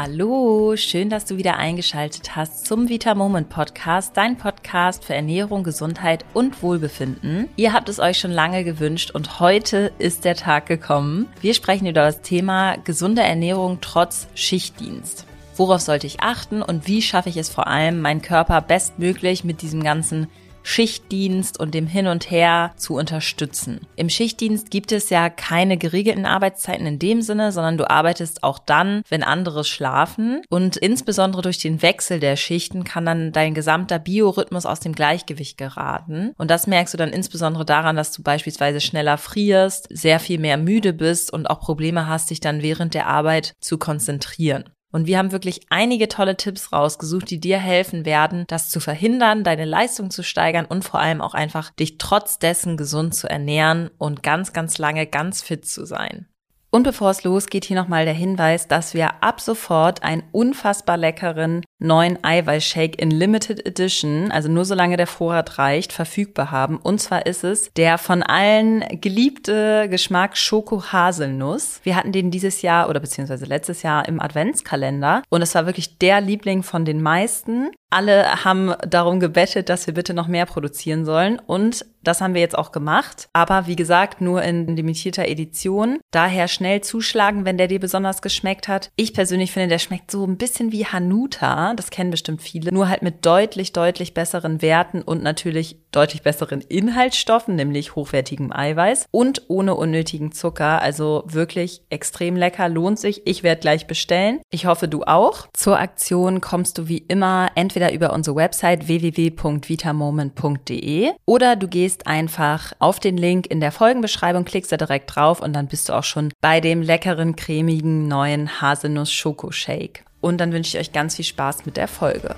Hallo, schön, dass du wieder eingeschaltet hast zum Vita Moment Podcast, dein Podcast für Ernährung, Gesundheit und Wohlbefinden. Ihr habt es euch schon lange gewünscht und heute ist der Tag gekommen. Wir sprechen über das Thema gesunde Ernährung trotz Schichtdienst. Worauf sollte ich achten und wie schaffe ich es vor allem, meinen Körper bestmöglich mit diesem ganzen Schichtdienst und dem Hin und Her zu unterstützen. Im Schichtdienst gibt es ja keine geregelten Arbeitszeiten in dem Sinne, sondern du arbeitest auch dann, wenn andere schlafen. Und insbesondere durch den Wechsel der Schichten kann dann dein gesamter Biorhythmus aus dem Gleichgewicht geraten. Und das merkst du dann insbesondere daran, dass du beispielsweise schneller frierst, sehr viel mehr müde bist und auch Probleme hast, dich dann während der Arbeit zu konzentrieren. Und wir haben wirklich einige tolle Tipps rausgesucht, die dir helfen werden, das zu verhindern, deine Leistung zu steigern und vor allem auch einfach dich trotz dessen gesund zu ernähren und ganz, ganz lange ganz fit zu sein. Und bevor es losgeht, hier nochmal der Hinweis, dass wir ab sofort einen unfassbar leckeren neuen Eiweißshake in Limited Edition, also nur solange der Vorrat reicht, verfügbar haben. Und zwar ist es der von allen geliebte Geschmack Schoko-Haselnuss. Wir hatten den dieses Jahr oder beziehungsweise letztes Jahr im Adventskalender und es war wirklich der Liebling von den meisten. Alle haben darum gebettet, dass wir bitte noch mehr produzieren sollen und das haben wir jetzt auch gemacht. Aber wie gesagt, nur in limitierter Edition. Daher schnell zuschlagen, wenn der dir besonders geschmeckt hat. Ich persönlich finde, der schmeckt so ein bisschen wie Hanuta. Das kennen bestimmt viele. Nur halt mit deutlich, deutlich besseren Werten und natürlich deutlich besseren Inhaltsstoffen, nämlich hochwertigem Eiweiß und ohne unnötigen Zucker. Also wirklich extrem lecker, lohnt sich. Ich werde gleich bestellen. Ich hoffe, du auch. Zur Aktion kommst du wie immer entweder über unsere Website www.vitamoment.de oder du gehst einfach auf den Link in der Folgenbeschreibung, klickst da direkt drauf und dann bist du auch schon bei dem leckeren, cremigen neuen Haselnuss-Schoko-Shake. Und dann wünsche ich euch ganz viel Spaß mit der Folge.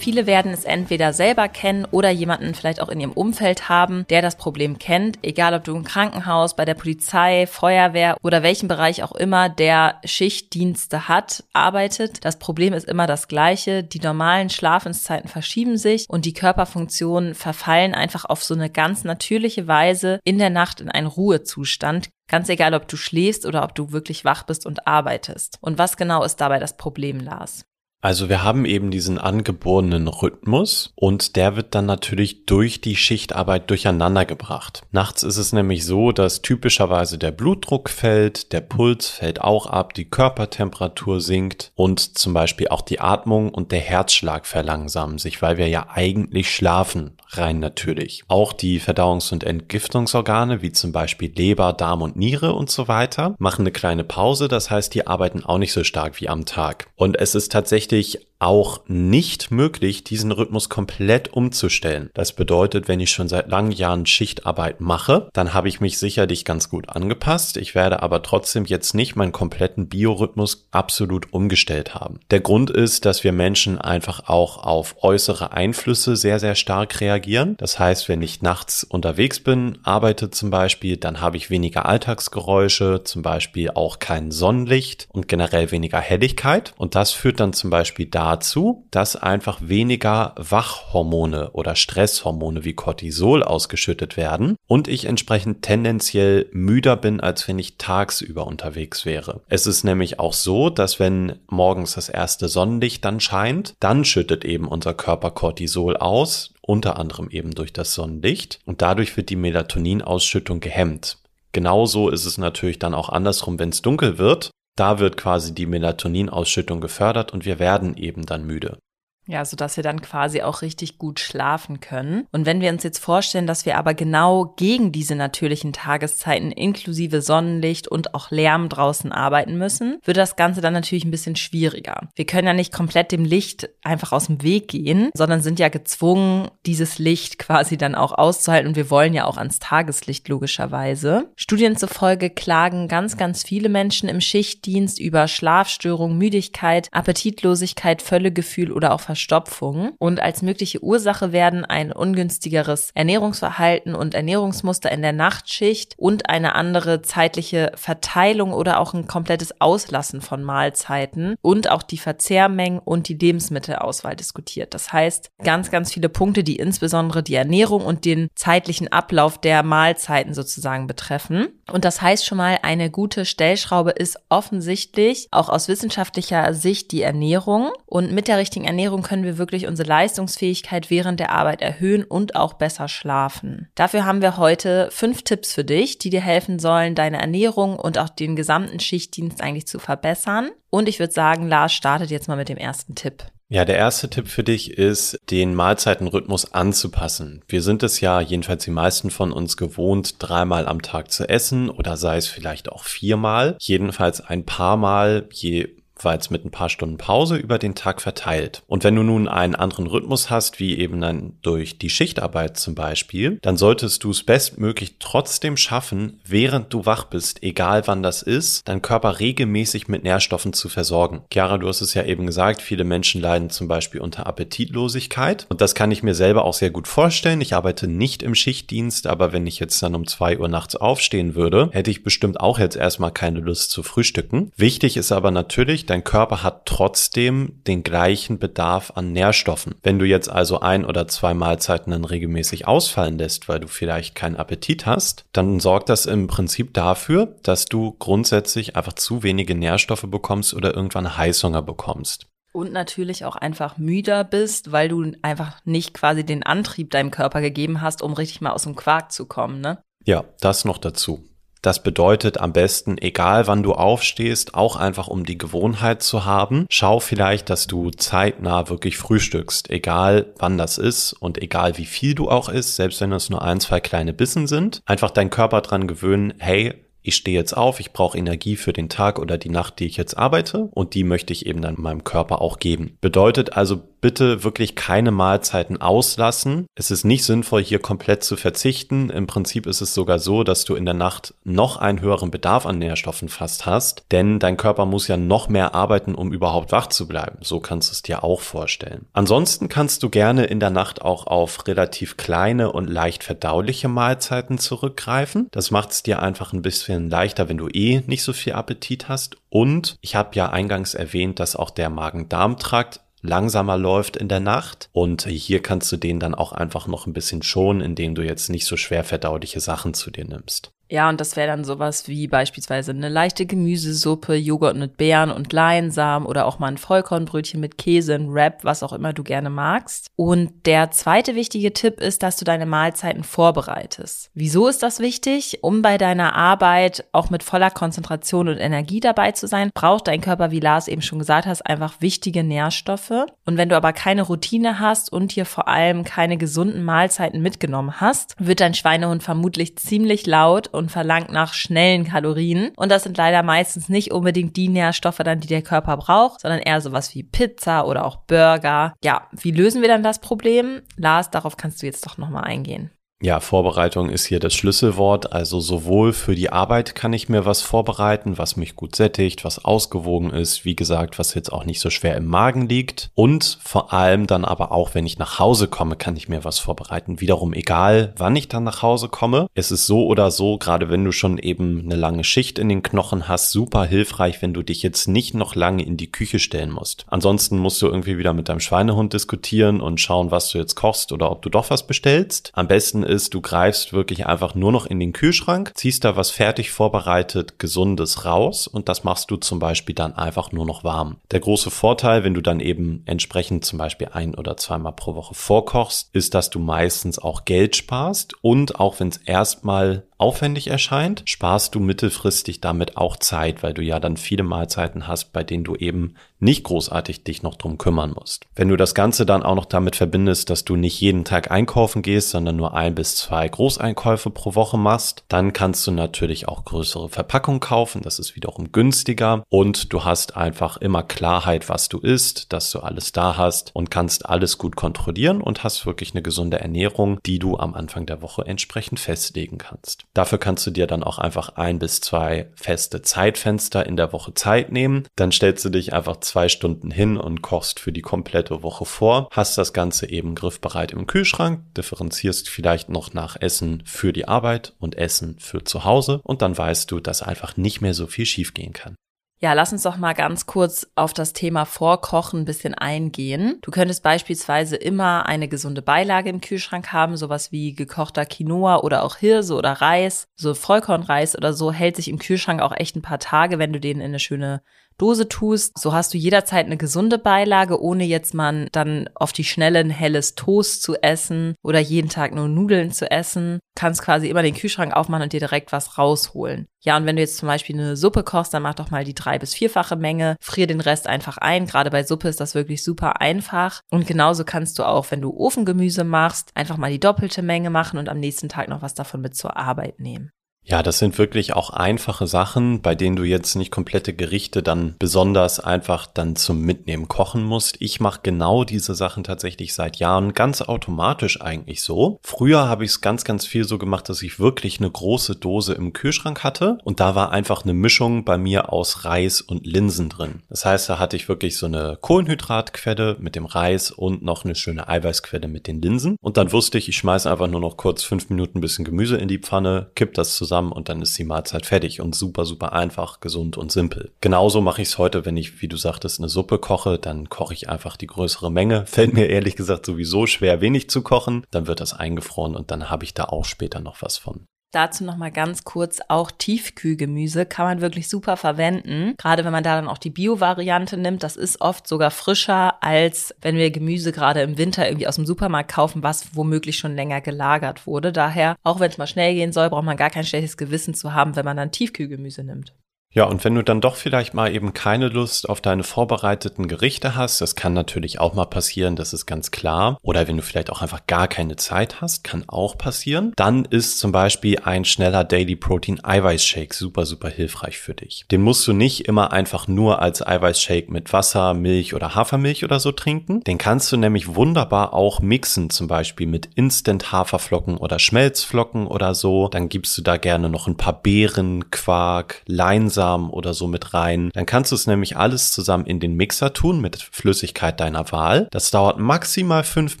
Viele werden es entweder selber kennen oder jemanden vielleicht auch in ihrem Umfeld haben, der das Problem kennt, egal ob du im Krankenhaus, bei der Polizei, Feuerwehr oder welchen Bereich auch immer, der Schichtdienste hat, arbeitet. Das Problem ist immer das gleiche. Die normalen Schlafenszeiten verschieben sich und die Körperfunktionen verfallen einfach auf so eine ganz natürliche Weise in der Nacht in einen Ruhezustand. Ganz egal, ob du schläfst oder ob du wirklich wach bist und arbeitest. Und was genau ist dabei das Problem, Lars? Also wir haben eben diesen angeborenen Rhythmus und der wird dann natürlich durch die Schichtarbeit durcheinander gebracht. Nachts ist es nämlich so, dass typischerweise der Blutdruck fällt, der Puls fällt auch ab, die Körpertemperatur sinkt und zum Beispiel auch die Atmung und der Herzschlag verlangsamen sich, weil wir ja eigentlich schlafen, rein natürlich. Auch die Verdauungs- und Entgiftungsorgane, wie zum Beispiel Leber, Darm und Niere und so weiter, machen eine kleine Pause, das heißt, die arbeiten auch nicht so stark wie am Tag. Und es ist tatsächlich tatsächlich auch nicht möglich, diesen Rhythmus komplett umzustellen. Das bedeutet, wenn ich schon seit langen Jahren Schichtarbeit mache, dann habe ich mich sicherlich ganz gut angepasst. Ich werde aber trotzdem jetzt nicht meinen kompletten Biorhythmus absolut umgestellt haben. Der Grund ist, dass wir Menschen einfach auch auf äußere Einflüsse sehr, sehr stark reagieren. Das heißt, wenn ich nachts unterwegs bin, arbeite zum Beispiel, dann habe ich weniger Alltagsgeräusche, zum Beispiel auch kein Sonnenlicht und generell weniger Helligkeit. Und das führt dann zum Beispiel da dazu, dass einfach weniger Wachhormone oder Stresshormone wie Cortisol ausgeschüttet werden und ich entsprechend tendenziell müder bin, als wenn ich tagsüber unterwegs wäre. Es ist nämlich auch so, dass wenn morgens das erste Sonnenlicht dann scheint, dann schüttet eben unser Körper Cortisol aus, unter anderem eben durch das Sonnenlicht und dadurch wird die Melatoninausschüttung gehemmt. Genauso ist es natürlich dann auch andersrum, wenn es dunkel wird da wird quasi die Melatoninausschüttung gefördert und wir werden eben dann müde. Ja, so dass wir dann quasi auch richtig gut schlafen können. Und wenn wir uns jetzt vorstellen, dass wir aber genau gegen diese natürlichen Tageszeiten inklusive Sonnenlicht und auch Lärm draußen arbeiten müssen, wird das Ganze dann natürlich ein bisschen schwieriger. Wir können ja nicht komplett dem Licht einfach aus dem Weg gehen, sondern sind ja gezwungen, dieses Licht quasi dann auch auszuhalten. Und wir wollen ja auch ans Tageslicht logischerweise. Studien zufolge klagen ganz, ganz viele Menschen im Schichtdienst über Schlafstörungen, Müdigkeit, Appetitlosigkeit, Völlegefühl oder auch Verstopfung. Und als mögliche Ursache werden ein ungünstigeres Ernährungsverhalten und Ernährungsmuster in der Nachtschicht und eine andere zeitliche Verteilung oder auch ein komplettes Auslassen von Mahlzeiten und auch die Verzehrmengen und die Lebensmittelauswahl diskutiert. Das heißt, ganz, ganz viele Punkte, die insbesondere die Ernährung und den zeitlichen Ablauf der Mahlzeiten sozusagen betreffen. Und das heißt schon mal, eine gute Stellschraube ist offensichtlich auch aus wissenschaftlicher Sicht die Ernährung. Und mit der richtigen Ernährung können wir wirklich unsere Leistungsfähigkeit während der Arbeit erhöhen und auch besser schlafen. Dafür haben wir heute fünf Tipps für dich, die dir helfen sollen, deine Ernährung und auch den gesamten Schichtdienst eigentlich zu verbessern. Und ich würde sagen, Lars startet jetzt mal mit dem ersten Tipp. Ja, der erste Tipp für dich ist, den Mahlzeitenrhythmus anzupassen. Wir sind es ja, jedenfalls die meisten von uns gewohnt, dreimal am Tag zu essen oder sei es vielleicht auch viermal. Jedenfalls ein paar Mal, je jeweils mit ein paar Stunden Pause über den Tag verteilt. Und wenn du nun einen anderen Rhythmus hast, wie eben dann durch die Schichtarbeit zum Beispiel, dann solltest du es bestmöglich trotzdem schaffen, während du wach bist, egal wann das ist, deinen Körper regelmäßig mit Nährstoffen zu versorgen. Chiara, du hast es ja eben gesagt, viele Menschen leiden zum Beispiel unter Appetitlosigkeit. Und das kann ich mir selber auch sehr gut vorstellen. Ich arbeite nicht im Schichtdienst, aber wenn ich jetzt dann um zwei Uhr nachts aufstehen würde, hätte ich bestimmt auch jetzt erstmal keine Lust zu frühstücken. Wichtig ist aber natürlich, dein Körper hat trotzdem den gleichen Bedarf an Nährstoffen. Wenn du jetzt also ein oder zwei Mahlzeiten dann regelmäßig ausfallen lässt, weil du vielleicht keinen Appetit hast, dann sorgt das im Prinzip dafür, dass du grundsätzlich einfach zu wenige Nährstoffe bekommst oder irgendwann Heißhunger bekommst. Und natürlich auch einfach müder bist, weil du einfach nicht quasi den Antrieb deinem Körper gegeben hast, um richtig mal aus dem Quark zu kommen, ne? Ja, das noch dazu. Das bedeutet am besten, egal wann du aufstehst, auch einfach um die Gewohnheit zu haben, schau vielleicht, dass du zeitnah wirklich frühstückst, egal wann das ist und egal wie viel du auch isst, selbst wenn es nur ein, zwei kleine Bissen sind. Einfach deinen Körper dran gewöhnen, hey, ich stehe jetzt auf, ich brauche Energie für den Tag oder die Nacht, die ich jetzt arbeite und die möchte ich eben dann meinem Körper auch geben. Bedeutet also bitte wirklich keine Mahlzeiten auslassen. Es ist nicht sinnvoll, hier komplett zu verzichten. Im Prinzip ist es sogar so, dass du in der Nacht noch einen höheren Bedarf an Nährstoffen fast hast, denn dein Körper muss ja noch mehr arbeiten, um überhaupt wach zu bleiben. So kannst du es dir auch vorstellen. Ansonsten kannst du gerne in der Nacht auch auf relativ kleine und leicht verdauliche Mahlzeiten zurückgreifen. Das macht es dir einfach ein bisschen leichter, wenn du eh nicht so viel Appetit hast. Und ich habe ja eingangs erwähnt, dass auch der Magen-Darm-Trakt langsamer läuft in der Nacht. Und hier kannst du den dann auch einfach noch ein bisschen schonen, indem du jetzt nicht so schwer verdauliche Sachen zu dir nimmst. Ja, und das wäre dann sowas wie beispielsweise eine leichte Gemüsesuppe, Joghurt mit Beeren und Leinsamen oder auch mal ein Vollkornbrötchen mit Käse, ein Wrap, was auch immer du gerne magst. Und der zweite wichtige Tipp ist, dass du deine Mahlzeiten vorbereitest. Wieso ist das wichtig? Um bei deiner Arbeit auch mit voller Konzentration und Energie dabei zu sein, braucht dein Körper, wie Lars eben schon gesagt hat, einfach wichtige Nährstoffe. Und wenn du aber keine Routine hast und hier vor allem keine gesunden Mahlzeiten mitgenommen hast, wird dein Schweinehund vermutlich ziemlich laut und verlangt nach schnellen Kalorien. Und das sind leider meistens nicht unbedingt die Nährstoffe dann, die der Körper braucht, sondern eher sowas wie Pizza oder auch Burger. Ja, wie lösen wir dann das Problem? Lars, darauf kannst du jetzt doch nochmal eingehen. Ja, Vorbereitung ist hier das Schlüsselwort. Also sowohl für die Arbeit kann ich mir was vorbereiten, was mich gut sättigt, was ausgewogen ist, wie gesagt, was jetzt auch nicht so schwer im Magen liegt. Und vor allem dann aber auch, wenn ich nach Hause komme, kann ich mir was vorbereiten. Wiederum egal, wann ich dann nach Hause komme. Es ist so oder so, gerade wenn du schon eben eine lange Schicht in den Knochen hast, super hilfreich, wenn du dich jetzt nicht noch lange in die Küche stellen musst. Ansonsten musst du irgendwie wieder mit deinem Schweinehund diskutieren und schauen, was du jetzt kochst oder ob du doch was bestellst. Am besten ist, du greifst wirklich einfach nur noch in den Kühlschrank, ziehst da was fertig vorbereitet, gesundes raus und das machst du zum Beispiel dann einfach nur noch warm. Der große Vorteil, wenn du dann eben entsprechend zum Beispiel ein oder zweimal pro Woche vorkochst, ist, dass du meistens auch Geld sparst und auch wenn es erstmal aufwendig erscheint, sparst du mittelfristig damit auch Zeit, weil du ja dann viele Mahlzeiten hast, bei denen du eben nicht großartig dich noch drum kümmern musst. Wenn du das Ganze dann auch noch damit verbindest, dass du nicht jeden Tag einkaufen gehst, sondern nur ein bis zwei Großeinkäufe pro Woche machst, dann kannst du natürlich auch größere Verpackungen kaufen. Das ist wiederum günstiger und du hast einfach immer Klarheit, was du isst, dass du alles da hast und kannst alles gut kontrollieren und hast wirklich eine gesunde Ernährung, die du am Anfang der Woche entsprechend festlegen kannst. Dafür kannst du dir dann auch einfach ein bis zwei feste Zeitfenster in der Woche Zeit nehmen. Dann stellst du dich einfach zwei Stunden hin und kochst für die komplette Woche vor. Hast das Ganze eben griffbereit im Kühlschrank, differenzierst vielleicht noch nach Essen für die Arbeit und Essen für zu Hause und dann weißt du, dass einfach nicht mehr so viel schiefgehen kann. Ja, lass uns doch mal ganz kurz auf das Thema Vorkochen ein bisschen eingehen. Du könntest beispielsweise immer eine gesunde Beilage im Kühlschrank haben, sowas wie gekochter Quinoa oder auch Hirse oder Reis. So Vollkornreis oder so hält sich im Kühlschrank auch echt ein paar Tage, wenn du den in eine schöne Dose tust. So hast du jederzeit eine gesunde Beilage, ohne jetzt mal dann auf die Schnelle helles Toast zu essen oder jeden Tag nur Nudeln zu essen. Kannst quasi immer den Kühlschrank aufmachen und dir direkt was rausholen. Ja, und wenn du jetzt zum Beispiel eine Suppe kochst, dann mach doch mal die drei- bis vierfache Menge, frier den Rest einfach ein. Gerade bei Suppe ist das wirklich super einfach. Und genauso kannst du auch, wenn du Ofengemüse machst, einfach mal die doppelte Menge machen und am nächsten Tag noch was davon mit zur Arbeit nehmen. Ja, das sind wirklich auch einfache Sachen, bei denen du jetzt nicht komplette Gerichte dann besonders einfach dann zum Mitnehmen kochen musst. Ich mache genau diese Sachen tatsächlich seit Jahren ganz automatisch eigentlich so. Früher habe ich es ganz, ganz viel so gemacht, dass ich wirklich eine große Dose im Kühlschrank hatte und da war einfach eine Mischung bei mir aus Reis und Linsen drin. Das heißt, da hatte ich wirklich so eine Kohlenhydratquelle mit dem Reis und noch eine schöne Eiweißquelle mit den Linsen. Und dann wusste ich, ich schmeiße einfach nur noch kurz fünf Minuten ein bisschen Gemüse in die Pfanne, kipp das zusammen zusammen und dann ist die Mahlzeit fertig und super, super einfach, gesund und simpel. Genauso mache ich es heute, wenn ich, wie du sagtest, eine Suppe koche, dann koche ich einfach die größere Menge. Fällt mir ehrlich gesagt sowieso schwer, wenig zu kochen. Dann wird das eingefroren und dann habe ich da auch später noch was von. Dazu nochmal ganz kurz, auch Tiefkühlgemüse kann man wirklich super verwenden. Gerade wenn man da dann auch die Bio-Variante nimmt, das ist oft sogar frischer, als wenn wir Gemüse gerade im Winter irgendwie aus dem Supermarkt kaufen, was womöglich schon länger gelagert wurde. Daher, auch wenn es mal schnell gehen soll, braucht man gar kein schlechtes Gewissen zu haben, wenn man dann Tiefkühlgemüse nimmt. Ja, und wenn du dann doch vielleicht mal eben keine Lust auf deine vorbereiteten Gerichte hast, das kann natürlich auch mal passieren, das ist ganz klar. Oder wenn du vielleicht auch einfach gar keine Zeit hast, kann auch passieren. Dann ist zum Beispiel ein schneller Daily Protein Eiweißshake super, super hilfreich für dich. Den musst du nicht immer einfach nur als Eiweißshake mit Wasser, Milch oder Hafermilch oder so trinken. Den kannst du nämlich wunderbar auch mixen, zum Beispiel mit Instant Haferflocken oder Schmelzflocken oder so. Dann gibst du da gerne noch ein paar Beeren, Quark, Leinsamen Leinsamen oder so mit rein. Dann kannst du es nämlich alles zusammen in den Mixer tun mit Flüssigkeit deiner Wahl. Das dauert maximal fünf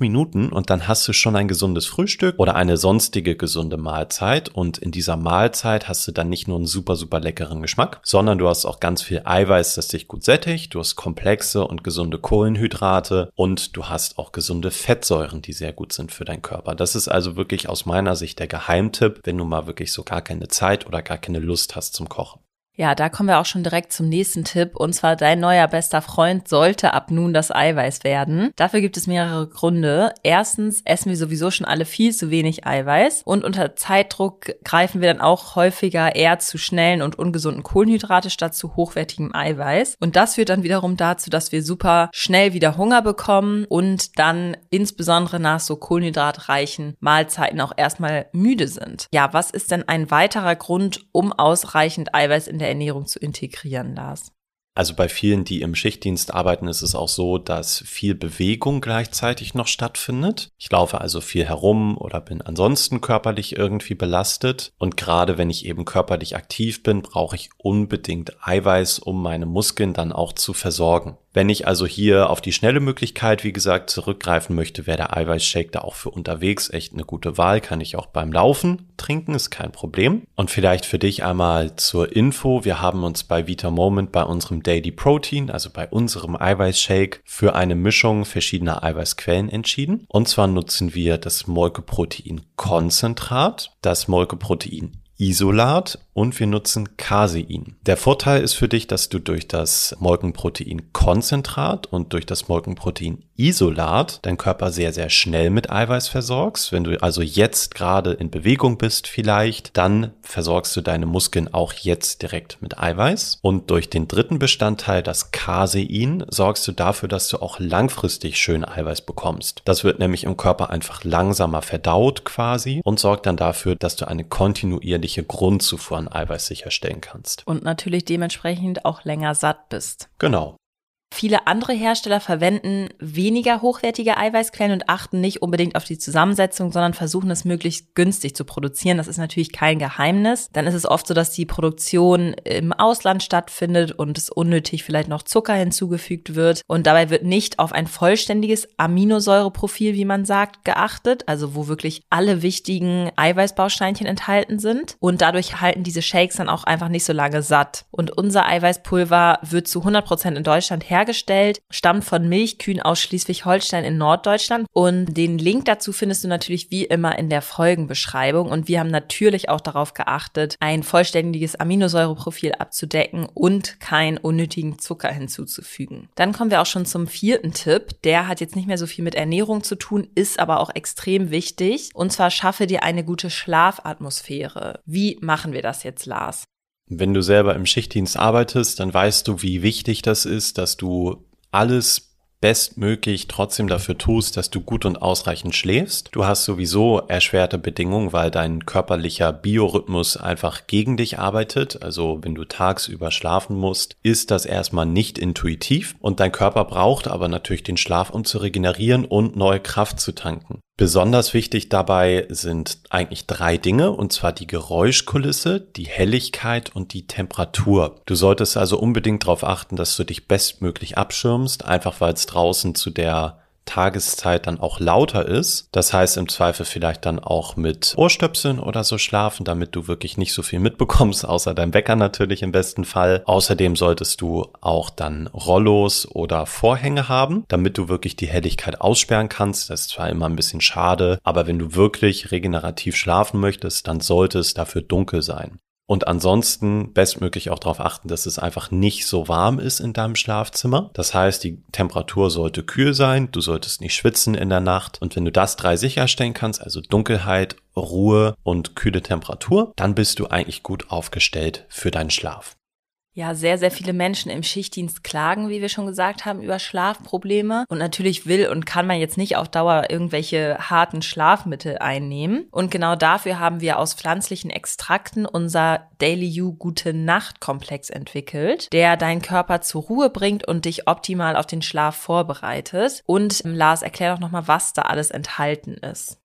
Minuten und dann hast du schon ein gesundes Frühstück oder eine sonstige gesunde Mahlzeit. Und in dieser Mahlzeit hast du dann nicht nur einen super, super leckeren Geschmack, sondern du hast auch ganz viel Eiweiß, das dich gut sättigt. Du hast komplexe und gesunde Kohlenhydrate und du hast auch gesunde Fettsäuren, die sehr gut sind für deinen Körper. Das ist also wirklich aus meiner Sicht der Geheimtipp, wenn du mal wirklich so gar keine Zeit oder gar keine Lust hast zum Kochen. Ja, da kommen wir auch schon direkt zum nächsten Tipp. Und zwar dein neuer bester Freund sollte ab nun das Eiweiß werden. Dafür gibt es mehrere Gründe. Erstens essen wir sowieso schon alle viel zu wenig Eiweiß. Und unter Zeitdruck greifen wir dann auch häufiger eher zu schnellen und ungesunden Kohlenhydrate statt zu hochwertigem Eiweiß. Und das führt dann wiederum dazu, dass wir super schnell wieder Hunger bekommen und dann insbesondere nach so kohlenhydratreichen Mahlzeiten auch erstmal müde sind. Ja, was ist denn ein weiterer Grund, um ausreichend Eiweiß in der Ernährung zu integrieren, Lars? Also bei vielen, die im Schichtdienst arbeiten, ist es auch so, dass viel Bewegung gleichzeitig noch stattfindet. Ich laufe also viel herum oder bin ansonsten körperlich irgendwie belastet. Und gerade wenn ich eben körperlich aktiv bin, brauche ich unbedingt Eiweiß, um meine Muskeln dann auch zu versorgen. Wenn ich also hier auf die schnelle Möglichkeit, wie gesagt, zurückgreifen möchte, wäre der Eiweißshake da auch für unterwegs echt eine gute Wahl. Kann ich auch beim Laufen trinken, ist kein Problem. Und vielleicht für dich einmal zur Info. Wir haben uns bei Vita Moment bei unserem Daily Protein, also bei unserem Eiweißshake, für eine Mischung verschiedener Eiweißquellen entschieden. Und zwar nutzen wir das Molkeprotein Konzentrat, das Molkeprotein Isolat und wir nutzen Casein. Der Vorteil ist für dich, dass du durch das Molkenprotein-Konzentrat und durch das Molkenprotein-Isolat dein Körper sehr, sehr schnell mit Eiweiß versorgst. Wenn du also jetzt gerade in Bewegung bist vielleicht, dann versorgst du deine Muskeln auch jetzt direkt mit Eiweiß. Und durch den dritten Bestandteil, das Casein, sorgst du dafür, dass du auch langfristig schön Eiweiß bekommst. Das wird nämlich im Körper einfach langsamer verdaut quasi und sorgt dann dafür, dass du eine kontinuierliche Grundzufuhr an Eiweiß sicherstellen kannst. Und natürlich dementsprechend auch länger satt bist. Genau. Viele andere Hersteller verwenden weniger hochwertige Eiweißquellen und achten nicht unbedingt auf die Zusammensetzung, sondern versuchen es möglichst günstig zu produzieren. Das ist natürlich kein Geheimnis. Dann ist es oft so, dass die Produktion im Ausland stattfindet und es unnötig vielleicht noch Zucker hinzugefügt wird. Und dabei wird nicht auf ein vollständiges Aminosäureprofil, wie man sagt, geachtet, also wo wirklich alle wichtigen Eiweißbausteinchen enthalten sind. Und dadurch halten diese Shakes dann auch einfach nicht so lange satt. Und unser Eiweißpulver wird zu 100 Prozent in Deutschland hergestellt hergestellt, stammt von Milchkühen aus Schleswig-Holstein in Norddeutschland. Und den Link dazu findest du natürlich wie immer in der Folgenbeschreibung. Und wir haben natürlich auch darauf geachtet, ein vollständiges Aminosäureprofil abzudecken und keinen unnötigen Zucker hinzuzufügen. Dann kommen wir auch schon zum vierten Tipp. Der hat jetzt nicht mehr so viel mit Ernährung zu tun, ist aber auch extrem wichtig. Und zwar schaffe dir eine gute Schlafatmosphäre. Wie machen wir das jetzt, Lars? Wenn du selber im Schichtdienst arbeitest, dann weißt du, wie wichtig das ist, dass du alles bestmöglich trotzdem dafür tust, dass du gut und ausreichend schläfst. Du hast sowieso erschwerte Bedingungen, weil dein körperlicher Biorhythmus einfach gegen dich arbeitet. Also wenn du tagsüber schlafen musst, ist das erstmal nicht intuitiv und dein Körper braucht aber natürlich den Schlaf, um zu regenerieren und neue Kraft zu tanken. Besonders wichtig dabei sind eigentlich drei Dinge, und zwar die Geräuschkulisse, die Helligkeit und die Temperatur. Du solltest also unbedingt darauf achten, dass du dich bestmöglich abschirmst, einfach weil es draußen zu der Tageszeit dann auch lauter ist. Das heißt im Zweifel vielleicht dann auch mit Ohrstöpseln oder so schlafen, damit du wirklich nicht so viel mitbekommst, außer deinem Wecker natürlich im besten Fall. Außerdem solltest du auch dann Rollos oder Vorhänge haben, damit du wirklich die Helligkeit aussperren kannst. Das ist zwar immer ein bisschen schade, aber wenn du wirklich regenerativ schlafen möchtest, dann sollte es dafür dunkel sein. Und ansonsten bestmöglich auch darauf achten, dass es einfach nicht so warm ist in deinem Schlafzimmer. Das heißt, die Temperatur sollte kühl sein, du solltest nicht schwitzen in der Nacht. Und wenn du das drei sicherstellen kannst, also Dunkelheit, Ruhe und kühle Temperatur, dann bist du eigentlich gut aufgestellt für deinen Schlaf. Ja, sehr, sehr viele Menschen im Schichtdienst klagen, wie wir schon gesagt haben, über Schlafprobleme. Und natürlich will und kann man jetzt nicht auf Dauer irgendwelche harten Schlafmittel einnehmen. Und genau dafür haben wir aus pflanzlichen Extrakten unser Daily You Gute Nacht Komplex entwickelt, der deinen Körper zur Ruhe bringt und dich optimal auf den Schlaf vorbereitet. Und Lars, erklär doch nochmal, was da alles enthalten ist.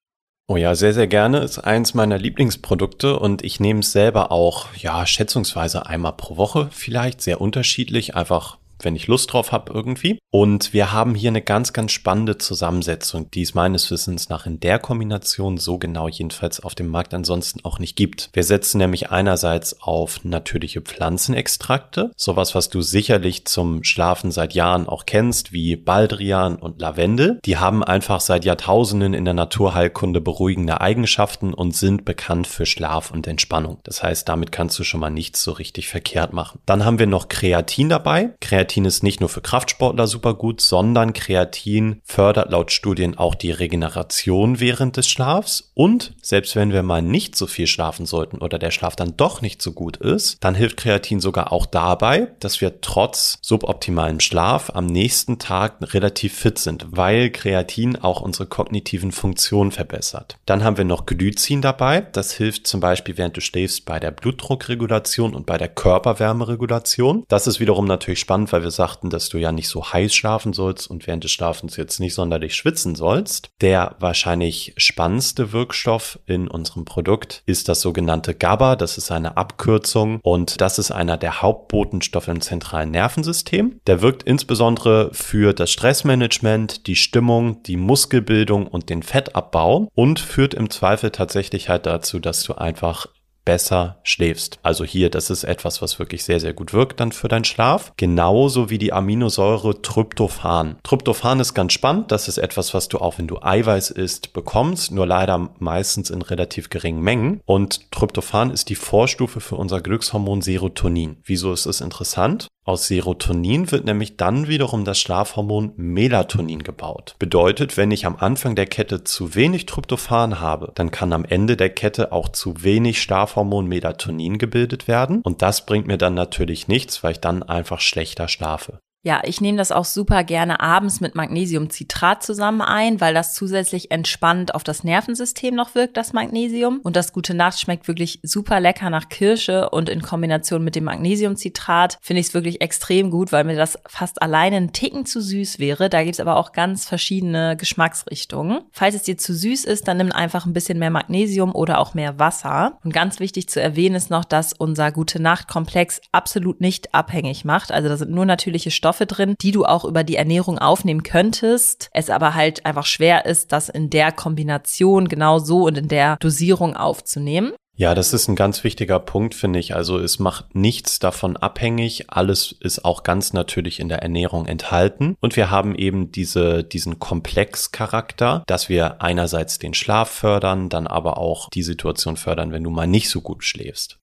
Oh ja, sehr, sehr gerne. Ist eins meiner Lieblingsprodukte und ich nehme es selber auch, ja, schätzungsweise einmal pro Woche vielleicht, sehr unterschiedlich, einfach wenn ich Lust drauf habe irgendwie. Und wir haben hier eine ganz, ganz spannende Zusammensetzung, die es meines Wissens nach in der Kombination so genau jedenfalls auf dem Markt ansonsten auch nicht gibt. Wir setzen nämlich einerseits auf natürliche Pflanzenextrakte, sowas, was du sicherlich zum Schlafen seit Jahren auch kennst, wie Baldrian und Lavendel. Die haben einfach seit Jahrtausenden in der Naturheilkunde beruhigende Eigenschaften und sind bekannt für Schlaf und Entspannung. Das heißt, damit kannst du schon mal nichts so richtig verkehrt machen. Dann haben wir noch Kreatin dabei. Kreatin Kreatin ist nicht nur für Kraftsportler super gut, sondern Kreatin fördert laut Studien auch die Regeneration während des Schlafs. Und selbst wenn wir mal nicht so viel schlafen sollten oder der Schlaf dann doch nicht so gut ist, dann hilft Kreatin sogar auch dabei, dass wir trotz suboptimalem Schlaf am nächsten Tag relativ fit sind, weil Kreatin auch unsere kognitiven Funktionen verbessert. Dann haben wir noch Glycin dabei. Das hilft zum Beispiel, während du schläfst, bei der Blutdruckregulation und bei der Körperwärmeregulation. Das ist wiederum natürlich spannend, weil wir sagten, dass du ja nicht so heiß schlafen sollst und während des Schlafens jetzt nicht sonderlich schwitzen sollst. Der wahrscheinlich spannendste Wirkstoff in unserem Produkt ist das sogenannte GABA. Das ist eine Abkürzung und das ist einer der Hauptbotenstoffe im zentralen Nervensystem. Der wirkt insbesondere für das Stressmanagement, die Stimmung, die Muskelbildung und den Fettabbau und führt im Zweifel tatsächlich halt dazu, dass du einfach besser schläfst. Also hier, das ist etwas, was wirklich sehr, sehr gut wirkt dann für deinen Schlaf. Genauso wie die Aminosäure Tryptophan. Tryptophan ist ganz spannend. Das ist etwas, was du auch, wenn du Eiweiß isst, bekommst. Nur leider meistens in relativ geringen Mengen. Und Tryptophan ist die Vorstufe für unser Glückshormon Serotonin. Wieso ist es interessant? Aus Serotonin wird nämlich dann wiederum das Schlafhormon Melatonin gebaut. Bedeutet, wenn ich am Anfang der Kette zu wenig Tryptophan habe, dann kann am Ende der Kette auch zu wenig Schlafhormon Melatonin gebildet werden und das bringt mir dann natürlich nichts, weil ich dann einfach schlechter schlafe. Ja, ich nehme das auch super gerne abends mit Magnesiumcitrat zusammen ein, weil das zusätzlich entspannt auf das Nervensystem noch wirkt, das Magnesium. Und das gute Nacht schmeckt wirklich super lecker nach Kirsche und in Kombination mit dem Magnesiumcitrat finde ich es wirklich extrem gut, weil mir das fast alleine ein Ticken zu süß wäre. Da gibt's aber auch ganz verschiedene Geschmacksrichtungen. Falls es dir zu süß ist, dann nimm einfach ein bisschen mehr Magnesium oder auch mehr Wasser. Und ganz wichtig zu erwähnen ist noch, dass unser gute Nacht Komplex absolut nicht abhängig macht. Also da sind nur natürliche Stoffe Stoffe drin, die du auch über die Ernährung aufnehmen könntest. Es aber halt einfach schwer ist, das in der Kombination genau so und in der Dosierung aufzunehmen. Ja, das ist ein ganz wichtiger Punkt, finde ich. Also es macht nichts davon abhängig. Alles ist auch ganz natürlich in der Ernährung enthalten. Und wir haben eben diese, diesen Komplexcharakter, dass wir einerseits den Schlaf fördern, dann aber auch die Situation fördern, wenn du mal nicht so gut schläfst.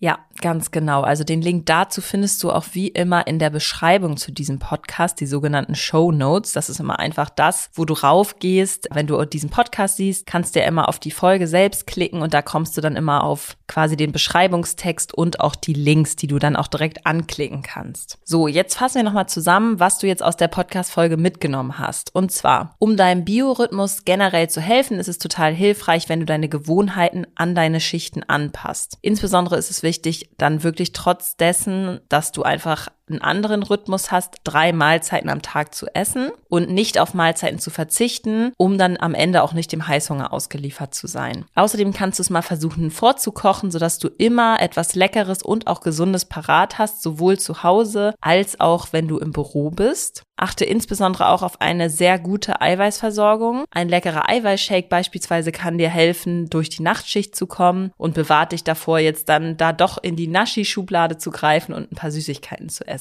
Ja, ganz genau. Also den Link dazu findest du auch wie immer in der Beschreibung zu diesem Podcast, die sogenannten Show Notes. Das ist immer einfach das, wo du raufgehst. Wenn du diesen Podcast siehst, kannst du ja immer auf die Folge selbst klicken und da kommst du dann immer auf quasi den Beschreibungstext und auch die Links, die du dann auch direkt anklicken kannst. So, jetzt fassen wir nochmal zusammen, was du jetzt aus der Podcast-Folge mitgenommen hast. Und zwar, um deinem Biorhythmus generell zu helfen, ist es total hilfreich, wenn du deine Gewohnheiten an deine Schichten anpasst. Insbesondere ist es wichtig, dann wirklich trotz dessen, dass du einfach einen anderen Rhythmus hast, drei Mahlzeiten am Tag zu essen und nicht auf Mahlzeiten zu verzichten, um dann am Ende auch nicht dem Heißhunger ausgeliefert zu sein. Außerdem kannst du es mal versuchen vorzukochen, sodass du immer etwas Leckeres und auch Gesundes parat hast, sowohl zu Hause als auch wenn du im Büro bist. Achte insbesondere auch auf eine sehr gute Eiweißversorgung. Ein leckerer Eiweißshake beispielsweise kann dir helfen, durch die Nachtschicht zu kommen und bewahrt dich davor, jetzt dann da doch in die Naschi-Schublade zu greifen und ein paar Süßigkeiten zu essen.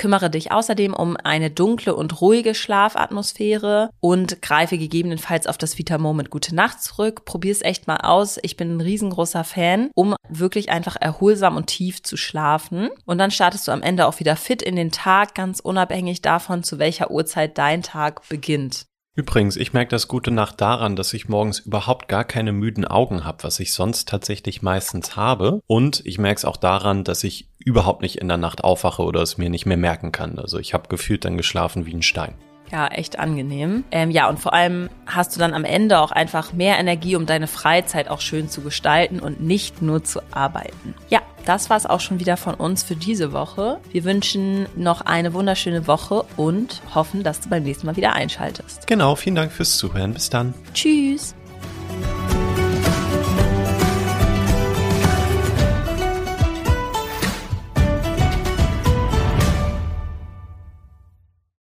Kümmere dich außerdem um eine dunkle und ruhige Schlafatmosphäre und greife gegebenenfalls auf das Vita Moment Gute Nacht zurück. Probier es echt mal aus. Ich bin ein riesengroßer Fan, um wirklich einfach erholsam und tief zu schlafen. Und dann startest du am Ende auch wieder fit in den Tag, ganz unabhängig davon, zu welcher Uhrzeit dein Tag beginnt. Übrigens, ich merke das gute Nacht daran, dass ich morgens überhaupt gar keine müden Augen habe, was ich sonst tatsächlich meistens habe. Und ich merke es auch daran, dass ich überhaupt nicht in der Nacht aufwache oder es mir nicht mehr merken kann. Also ich habe gefühlt dann geschlafen wie ein Stein. Ja, echt angenehm. Ähm, ja, und vor allem hast du dann am Ende auch einfach mehr Energie, um deine Freizeit auch schön zu gestalten und nicht nur zu arbeiten. Ja, das war es auch schon wieder von uns für diese Woche. Wir wünschen noch eine wunderschöne Woche und hoffen, dass du beim nächsten Mal wieder einschaltest. Genau, vielen Dank fürs Zuhören. Bis dann. Tschüss.